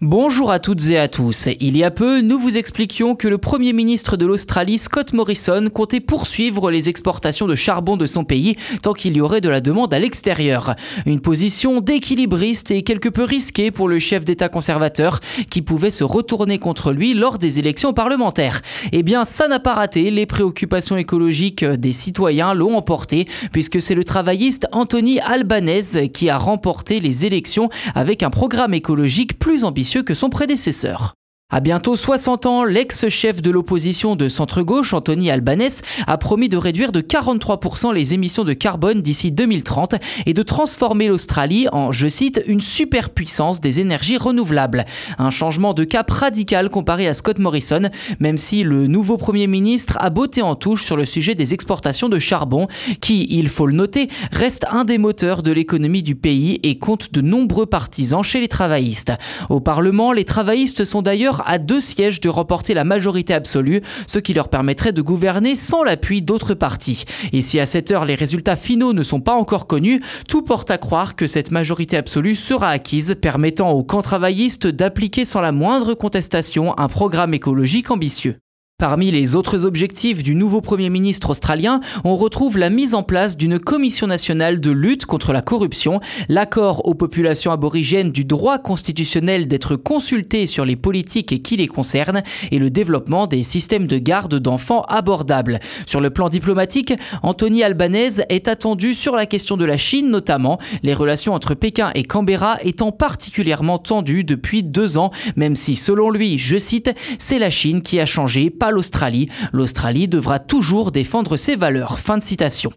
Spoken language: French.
Bonjour à toutes et à tous. Il y a peu, nous vous expliquions que le Premier ministre de l'Australie, Scott Morrison, comptait poursuivre les exportations de charbon de son pays tant qu'il y aurait de la demande à l'extérieur. Une position d'équilibriste et quelque peu risquée pour le chef d'État conservateur qui pouvait se retourner contre lui lors des élections parlementaires. Eh bien, ça n'a pas raté. Les préoccupations écologiques des citoyens l'ont emporté puisque c'est le travailliste Anthony Albanese qui a remporté les élections avec un programme écologique plus ambitieux que son prédécesseur. À bientôt 60 ans, l'ex-chef de l'opposition de centre-gauche, Anthony Albanese, a promis de réduire de 43% les émissions de carbone d'ici 2030 et de transformer l'Australie en, je cite, une superpuissance des énergies renouvelables. Un changement de cap radical comparé à Scott Morrison, même si le nouveau Premier ministre a botté en touche sur le sujet des exportations de charbon, qui, il faut le noter, reste un des moteurs de l'économie du pays et compte de nombreux partisans chez les travaillistes. Au Parlement, les travaillistes sont d'ailleurs à deux sièges de remporter la majorité absolue, ce qui leur permettrait de gouverner sans l'appui d'autres partis. Et si à cette heure les résultats finaux ne sont pas encore connus, tout porte à croire que cette majorité absolue sera acquise, permettant aux camps travaillistes d'appliquer sans la moindre contestation un programme écologique ambitieux. Parmi les autres objectifs du nouveau Premier ministre australien, on retrouve la mise en place d'une commission nationale de lutte contre la corruption, l'accord aux populations aborigènes du droit constitutionnel d'être consultées sur les politiques qui les concernent et le développement des systèmes de garde d'enfants abordables. Sur le plan diplomatique, Anthony Albanese est attendu sur la question de la Chine notamment, les relations entre Pékin et Canberra étant particulièrement tendues depuis deux ans, même si selon lui, je cite, c'est la Chine qui a changé, l'Australie. L'Australie devra toujours défendre ses valeurs. Fin de citation.